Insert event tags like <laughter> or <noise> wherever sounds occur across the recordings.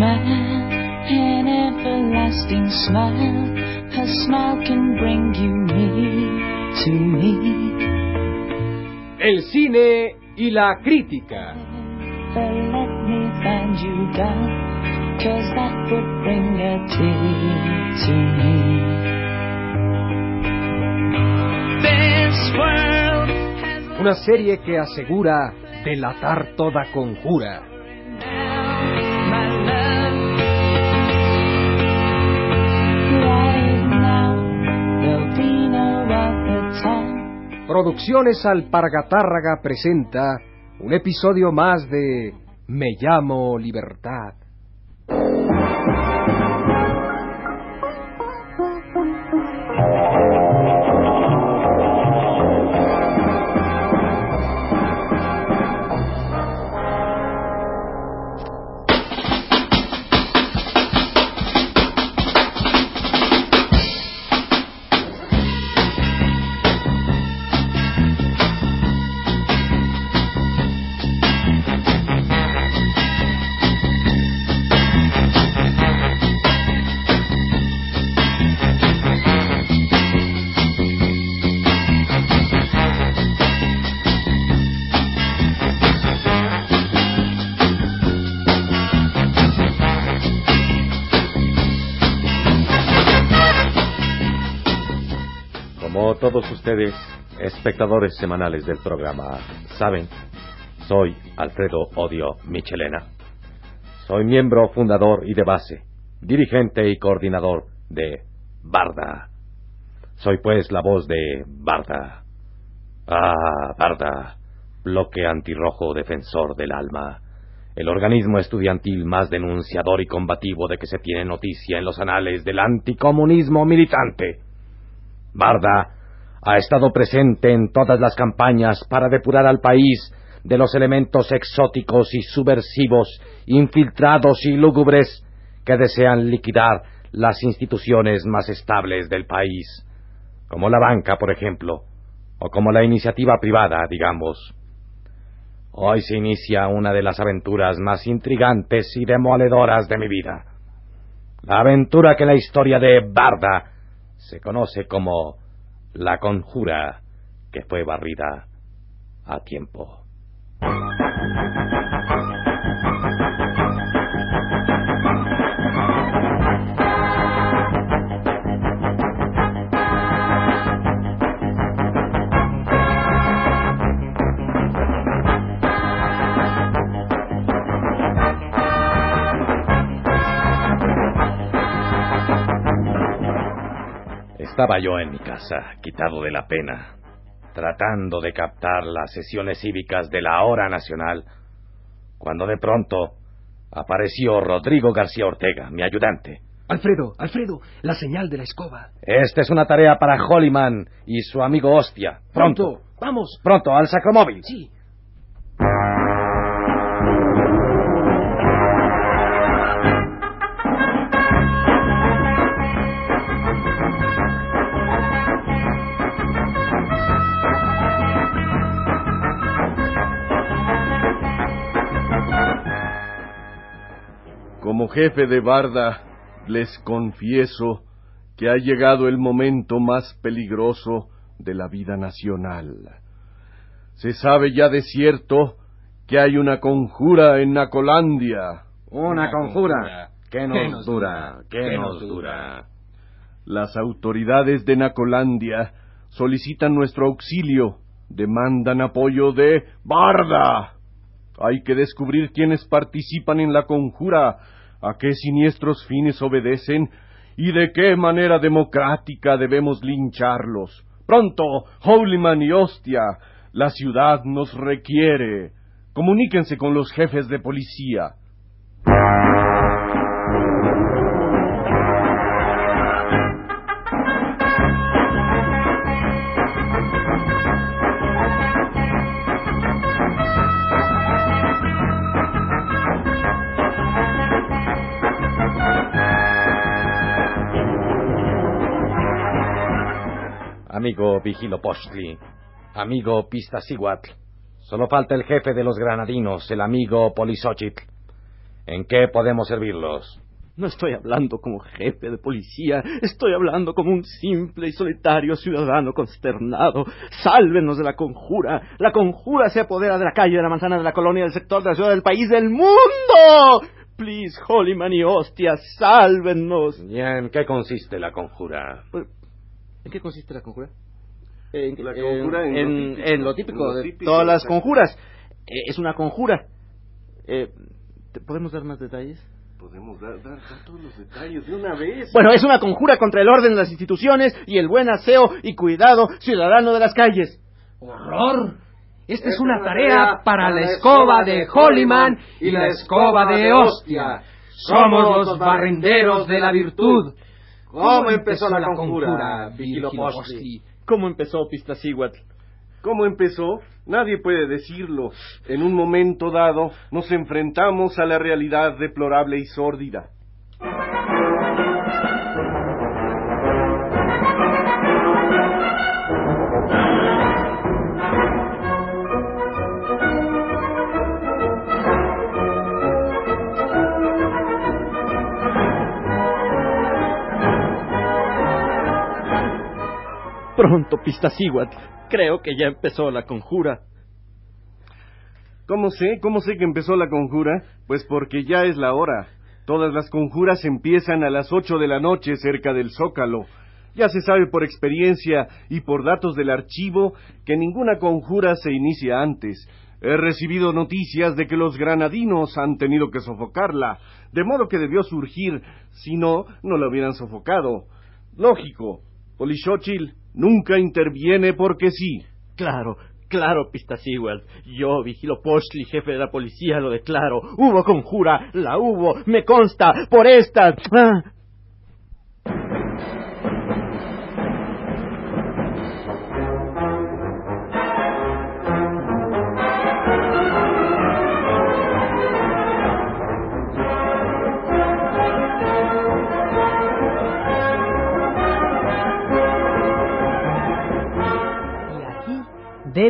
smile, an everlasting smile. Her smile can bring you near to me. El cine y la crítica. But let me find you down, cause that would bring a tear to me. This world has Una serie que asegura delatar toda conjura. Producciones Alpargatárraga presenta un episodio más de Me llamo Libertad. Todos ustedes, espectadores semanales del programa, saben, soy Alfredo Odio Michelena. Soy miembro fundador y de base, dirigente y coordinador de Barda. Soy pues la voz de Barda. Ah, Barda, bloque antirrojo defensor del alma, el organismo estudiantil más denunciador y combativo de que se tiene noticia en los anales del anticomunismo militante. Barda ha estado presente en todas las campañas para depurar al país de los elementos exóticos y subversivos, infiltrados y lúgubres que desean liquidar las instituciones más estables del país, como la banca, por ejemplo, o como la iniciativa privada, digamos. Hoy se inicia una de las aventuras más intrigantes y demoledoras de mi vida. La aventura que en la historia de Barda se conoce como la conjura que fue barrida a tiempo. Estaba yo en mi casa, quitado de la pena, tratando de captar las sesiones cívicas de la hora nacional, cuando de pronto apareció Rodrigo García Ortega, mi ayudante. Alfredo, Alfredo, la señal de la escoba. Esta es una tarea para Holliman y su amigo Hostia. Pronto, vamos. pronto, al sacromóvil. Sí. Como jefe de barda, les confieso que ha llegado el momento más peligroso de la vida nacional. Se sabe ya de cierto que hay una conjura en Nacolandia. Una conjura. ¿Qué nos dura? ¿Qué nos dura? Las autoridades de Nacolandia solicitan nuestro auxilio, demandan apoyo de Barda. Hay que descubrir quiénes participan en la conjura, a qué siniestros fines obedecen y de qué manera democrática debemos lincharlos. Pronto, Holyman y Hostia, la ciudad nos requiere. Comuníquense con los jefes de policía. Amigo Vigilo Postli, amigo Pista Siguatl, solo falta el jefe de los granadinos, el amigo Polizochitl. ¿En qué podemos servirlos? No estoy hablando como jefe de policía, estoy hablando como un simple y solitario ciudadano consternado. Sálvenos de la conjura. La conjura se apodera de la calle, de la manzana, de la colonia, del sector, de la ciudad, del país, del mundo. Please, Holyman y hostia, sálvenos. ¿Y en qué consiste la conjura? Pues, ¿En qué consiste la conjura? En, La conjura en lo en- típico, en lo típico en lo de típico, todas las conjuras. Eh, es una conjura. Eh, ¿te- ¿Podemos dar más detalles? Podemos dar, dar- dar todos los detalles de una vez. Bueno, es una conjura contra el orden de las instituciones y el buen aseo y cuidado ciudadano de las calles. ¡Horror! Esta es una tarea para la escoba de Hollyman y la escoba de Hostia. Somos los barrenderos de la virtud. ¿Cómo empezó la conjura, Vigilopostli? ¿Cómo empezó Pistacíhuatl? ¿Cómo empezó? Nadie puede decirlo. En un momento dado nos enfrentamos a la realidad deplorable y sórdida. Pronto, Pistacíhuatl. Creo que ya empezó la conjura. ¿Cómo sé? ¿Cómo sé que empezó la conjura? Pues porque ya es la hora. Todas las conjuras empiezan a las ocho de la noche cerca del Zócalo. Ya se sabe por experiencia y por datos del archivo que ninguna conjura se inicia antes. He recibido noticias de que los granadinos han tenido que sofocarla, de modo que debió surgir, si no, no la hubieran sofocado. Lógico, Polishóchil nunca interviene porque sí. Claro, claro, Pistacíhuatl. Yo, Vigilo Postli, jefe de la policía, lo declaro. Hubo conjura, la hubo, me consta, por esta. Ah.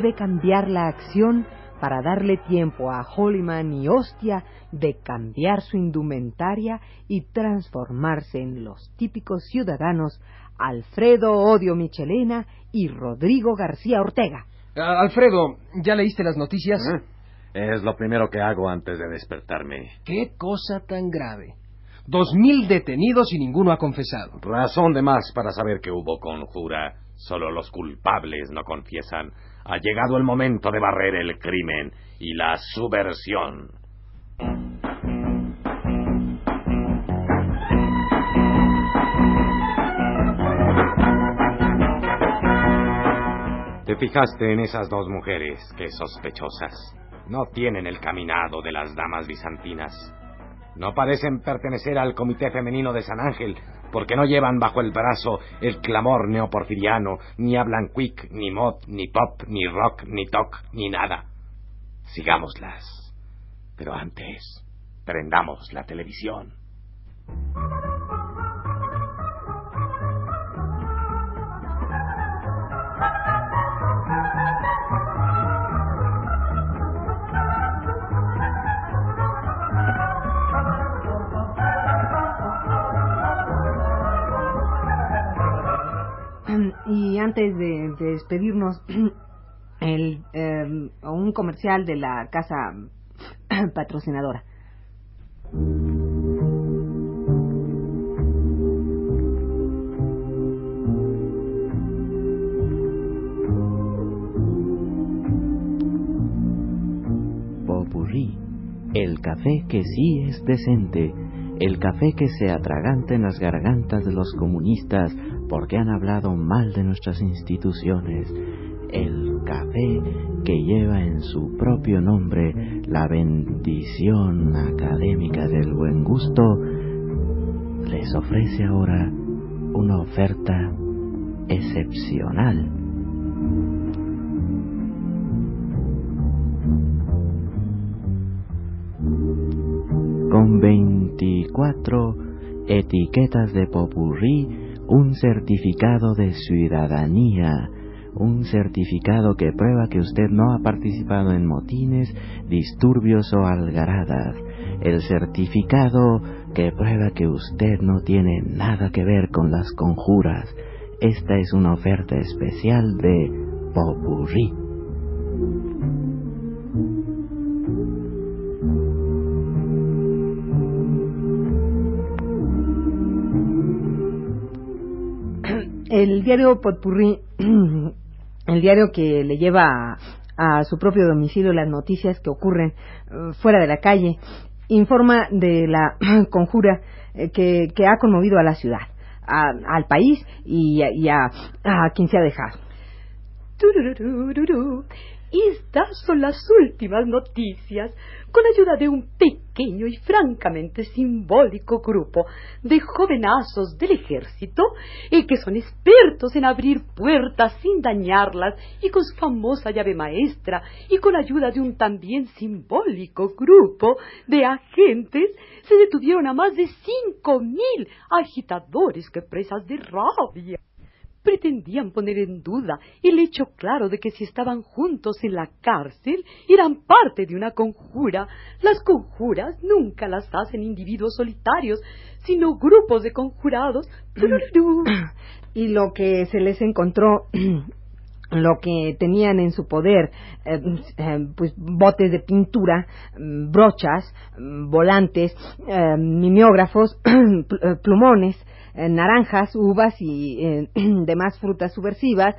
Debe cambiar la acción para darle tiempo a Hollyman y Hostia de cambiar su indumentaria y transformarse en los típicos ciudadanos Alfredo Odio Michelena y Rodrigo García Ortega. Ah, Alfredo, ¿ya leíste las noticias? Es lo primero que hago antes de despertarme. ¿Qué cosa tan grave? Dos mil detenidos y ninguno ha confesado. Razón de más para saber que hubo conjura. Solo los culpables no confiesan. Ha llegado el momento de barrer el crimen y la subversión. ¿Te fijaste en esas dos mujeres? Qué sospechosas. No tienen el caminado de las damas bizantinas. No parecen pertenecer al Comité Femenino de San Ángel, porque no llevan bajo el brazo el clamor neoporfiriano, ni hablan quick, ni mod, ni pop, ni rock, ni talk, ni nada. Sigámoslas. Pero antes, prendamos la televisión. Y antes de, de despedirnos, <clears throat> el, eh, un comercial de la casa <clears throat> patrocinadora. Popurrí, el café que sí es decente, el café que se atraganta en las gargantas de los comunistas porque han hablado mal de nuestras instituciones, el café que lleva en su propio nombre la bendición académica del buen gusto, les ofrece ahora una oferta excepcional. con 24 etiquetas de popurrí, un certificado de ciudadanía, un certificado que prueba que usted no ha participado en motines, disturbios o algaradas, el certificado que prueba que usted no tiene nada que ver con las conjuras. Esta es una oferta especial de Popurrí. El diario Potpurrí, <clears throat> el diario que le lleva a, su propio domicilio las noticias que ocurren uh, fuera de la calle, informa de la <clears throat> conjura eh, que, ha conmovido a la ciudad, a, al país y a, a quien se ha dejado. Estas son las últimas noticias, con ayuda de un pequeño y francamente simbólico grupo de jovenazos del ejército, y que son expertos en abrir puertas sin dañarlas, y con su famosa llave maestra, y con ayuda de un también simbólico grupo de agentes, se detuvieron a más de cinco mil agitadores que presas de rabia pretendían poner en duda el hecho claro de que si estaban juntos en la cárcel eran parte de una conjura. Las conjuras nunca las hacen individuos solitarios, sino grupos de conjurados. <clears throat> Y lo que se les encontró <clears throat> lo que tenían en su poder, eh, eh, pues botes de pintura, brochas, volantes, eh, mimeógrafos, <clears throat> plumones, eh, naranjas, uvas y <clears throat> demás frutas subversivas,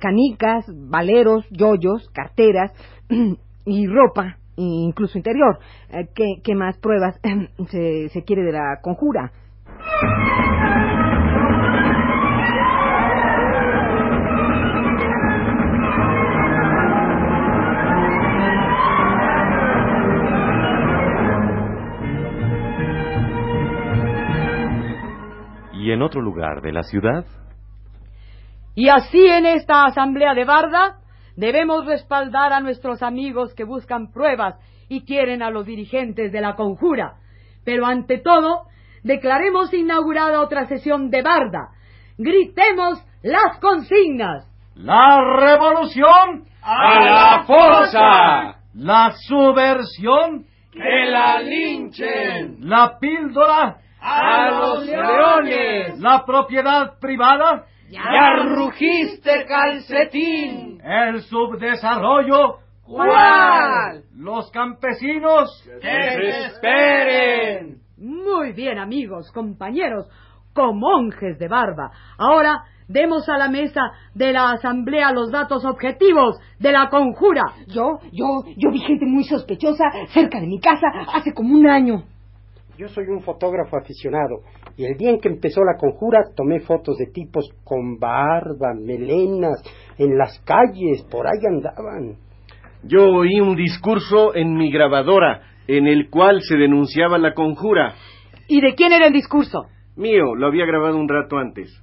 canicas, valeros, yoyos, carteras <clears throat> y ropa, incluso interior. ¿qué, ¿qué, más pruebas se, se quiere de la conjura? Y en otro lugar de la ciudad. Y así en esta asamblea de Barda debemos respaldar a nuestros amigos que buscan pruebas y quieren a los dirigentes de la conjura. Pero ante todo, declaremos inaugurada otra sesión de Barda. Gritemos las consignas. La revolución a la fosa. La subversión que la linchen. La píldora a los leones. La propiedad privada. Ya rugiste, calcetín. El subdesarrollo. ¿Cuál? Los campesinos. Que se esperen. Muy bien, amigos, compañeros, comonjes de barba. Ahora demos a la mesa de la asamblea los datos objetivos de la conjura. Yo, yo, yo vi gente muy sospechosa cerca de mi casa hace como un año. Yo soy un fotógrafo aficionado y el día en que empezó la conjura tomé fotos de tipos con barba, melenas, en las calles, por ahí andaban. Yo oí un discurso en mi grabadora en el cual se denunciaba la conjura. ¿Y de quién era el discurso? Mío, lo había grabado un rato antes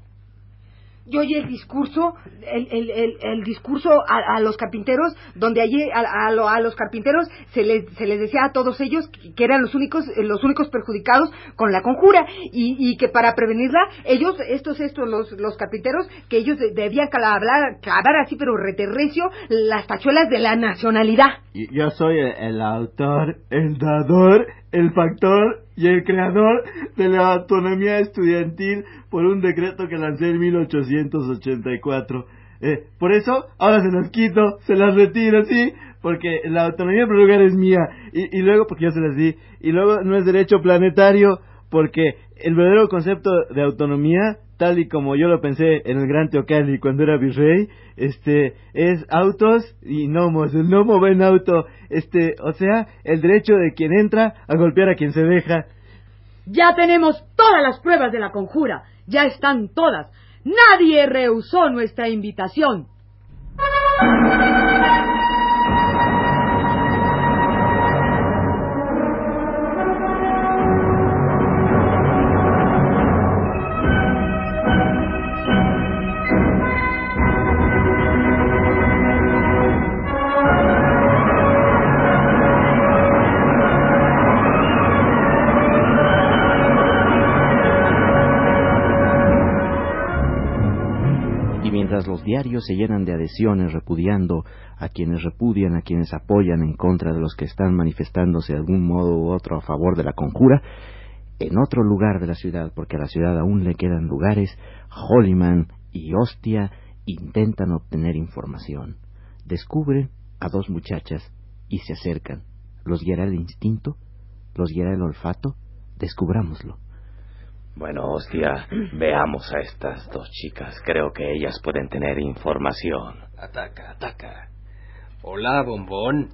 yo oí el discurso, el, el, el, discurso a, a, los carpinteros, donde allí a, a, a, los carpinteros se les, se les decía a todos ellos que, eran los únicos, los únicos perjudicados con la conjura y, y que para prevenirla, ellos, estos, estos, los, los carpinteros, que ellos debían clavar, clavar así, pero reterrecio, las tachuelas de la nacionalidad. Yo soy el autor, el dador, el factor y el creador de la autonomía estudiantil por un decreto que lancé en 1884. Eh, por eso, ahora se las quito, se las retiro, ¿sí? Porque la autonomía primer lugar es mía. Y, y luego, porque yo se las di. Y luego no es derecho planetario, porque el verdadero concepto de autonomía, tal y como yo lo pensé en el Gran Teocalli cuando era virrey, este, es autos y nomos. El nomo va en auto, este, o sea, el derecho de quien entra a golpear a quien se deja. Ya tenemos todas las pruebas de la conjura, ya están todas. Nadie rehusó nuestra invitación. Diarios se llenan de adhesiones repudiando a quienes repudian, a quienes apoyan en contra de los que están manifestándose de algún modo u otro a favor de la conjura, en otro lugar de la ciudad, porque a la ciudad aún le quedan lugares, Hollyman y Hostia intentan obtener información. Descubren a dos muchachas y se acercan. ¿Los guiará el instinto? ¿Los guiará el olfato? Descubrámoslo. Bueno, hostia, <clears throat> veamos a estas dos chicas. Creo que ellas pueden tener información. Ataca, ataca. Hola, bombón.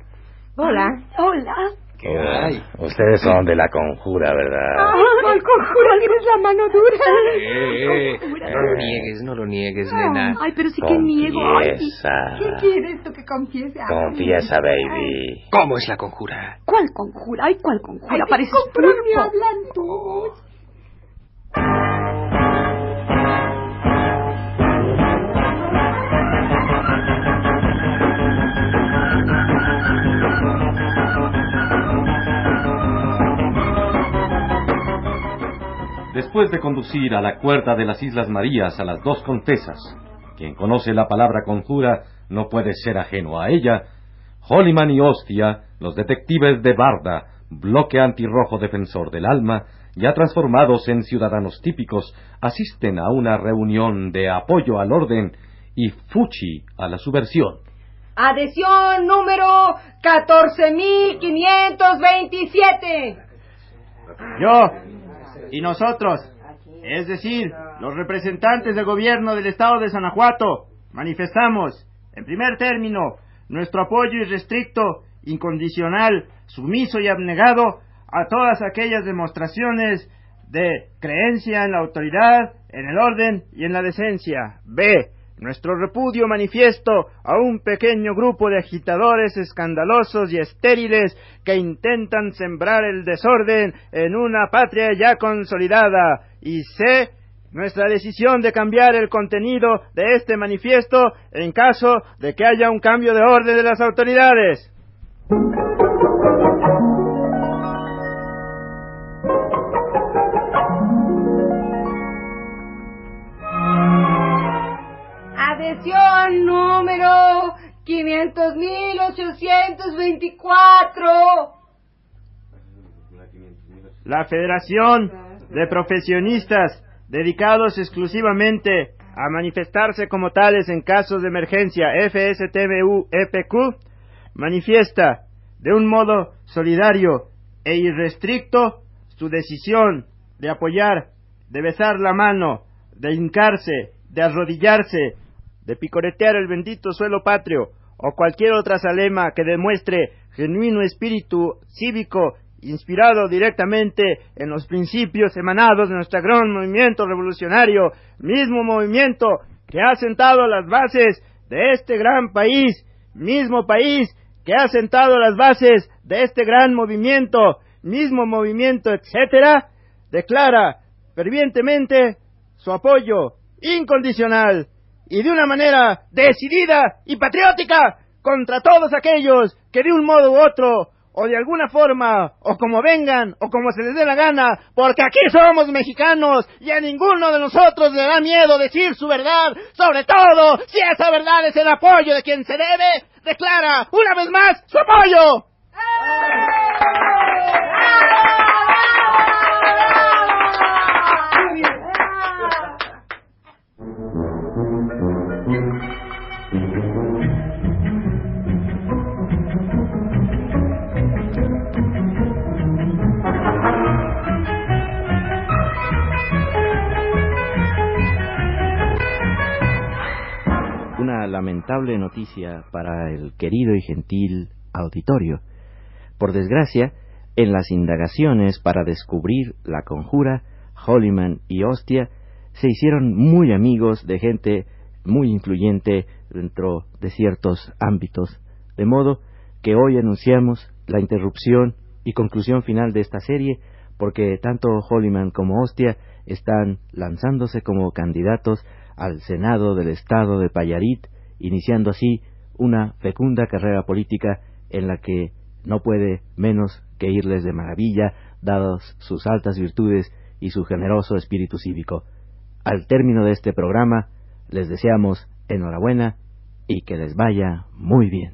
Hola. Hola. ¿Qué hay? Ustedes son de la conjura, ¿verdad? Ah, ¿Cuál conjura? ¿Tienes la mano dura? Eh, no lo niegues, no lo niegues, nena. Ay, pero sí que niego. Ay, Confiesa. ¿Qué quieres tú que confiese? Ay. Confiesa, baby. ¿Cómo es la conjura? ¿Cuál conjura? Ay, ¿cuál conjura? Ay, Pareces ¿cómo me pulpo. hablan tú? Después de conducir a la cuerda de las Islas Marías a las dos contesas, quien conoce la palabra conjura no puede ser ajeno a ella, Holliman y Hostia, los detectives de Barda, bloque antirrojo defensor del alma, ya transformados en ciudadanos típicos, asisten a una reunión de apoyo al orden y fuchi a la subversión. Adhesión número 14.527. Yo y nosotros, es decir, los representantes del gobierno del estado de Sanajuato, manifestamos, en primer término, nuestro apoyo irrestricto, incondicional, sumiso y abnegado a todas aquellas demostraciones de creencia en la autoridad, en el orden y en la decencia. B. Nuestro repudio manifiesto a un pequeño grupo de agitadores escandalosos y estériles que intentan sembrar el desorden en una patria ya consolidada. Y C. Nuestra decisión de cambiar el contenido de este manifiesto en caso de que haya un cambio de orden de las autoridades. Número 500.824. La Federación de Profesionistas dedicados exclusivamente a manifestarse como tales en casos de emergencia FSTBU-EPQ E manifiesta de un modo solidario e irrestricto su decisión de apoyar, de besar la mano, de hincarse, de arrodillarse, de picoretear el bendito suelo patrio o cualquier otra salema que demuestre genuino espíritu cívico inspirado directamente en los principios emanados de nuestro gran movimiento revolucionario, mismo movimiento que ha sentado las bases de este gran país, mismo país que ha sentado las bases de este gran movimiento, mismo movimiento, etcétera, declara fervientemente su apoyo incondicional y de una manera decidida y patriótica contra todos aquellos que de un modo u otro o de alguna forma, o como vengan, o como se les dé la gana, porque aquí somos mexicanos y a ninguno de nosotros le da miedo decir su verdad, sobre todo si esa verdad es el apoyo de quien se debe, declara una vez más su apoyo. Lamentable noticia para el querido y gentil auditorio. Por desgracia, en las indagaciones para descubrir la conjura, Holliman y Hostia se hicieron muy amigos de gente muy influyente dentro de ciertos ámbitos, de modo que hoy anunciamos la interrupción y conclusión final de esta serie, porque tanto Holliman como Hostia están lanzándose como candidatos al Senado del Estado de Payarit, iniciando así una fecunda carrera política en la que no puede menos que irles de maravilla, dadas sus altas virtudes y su generoso espíritu cívico. Al término de este programa, les deseamos Enhorabuena y que les vaya muy bien.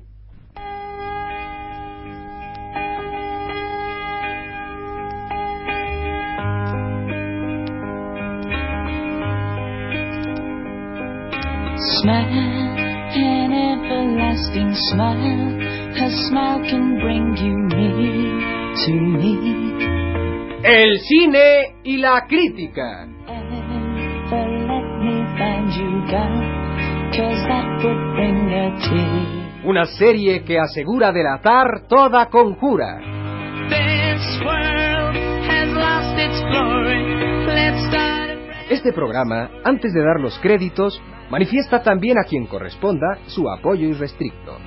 Everlasting smile. A smile can bring you near to me. El cine y la crítica. Una serie que asegura delatar toda conjura. This world has lost its glory. Let's Este programa, antes de dar los créditos, manifiesta también a quien corresponda su apoyo irrestricto.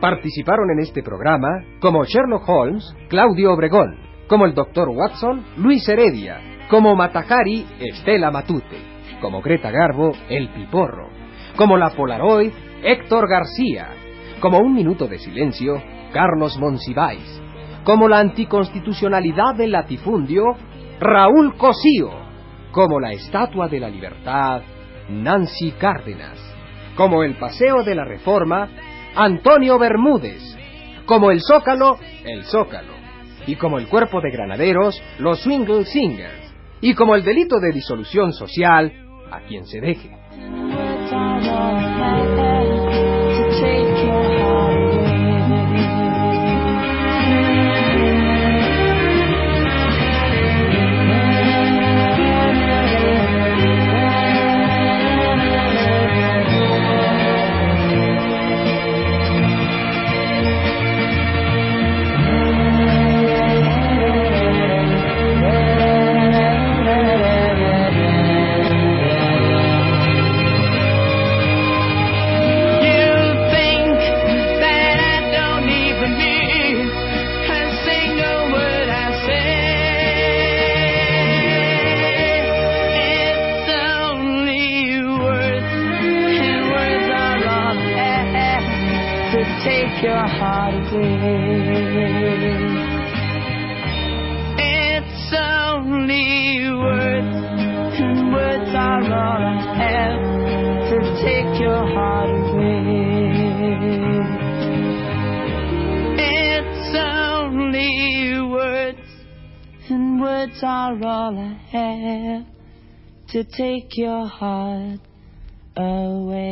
Participaron en este programa como Sherlock Holmes, Claudio Obregón, como el Dr. Watson, Luis Heredia, como Matajari, Estela Matute, como Greta Garbo, El Piporro, como la Polaroid, Héctor García, como Un Minuto de Silencio, Carlos Monsiváis, como la anticonstitucionalidad del latifundio, Raúl Cosío, como la Estatua de la Libertad, Nancy Cárdenas, como el Paseo de la Reforma, Antonio Bermúdez, como el Zócalo, el Zócalo, y como el Cuerpo de Granaderos, los Swingle Singers, y como el delito de disolución social, a quien se deje. Words are all I have to take your heart away.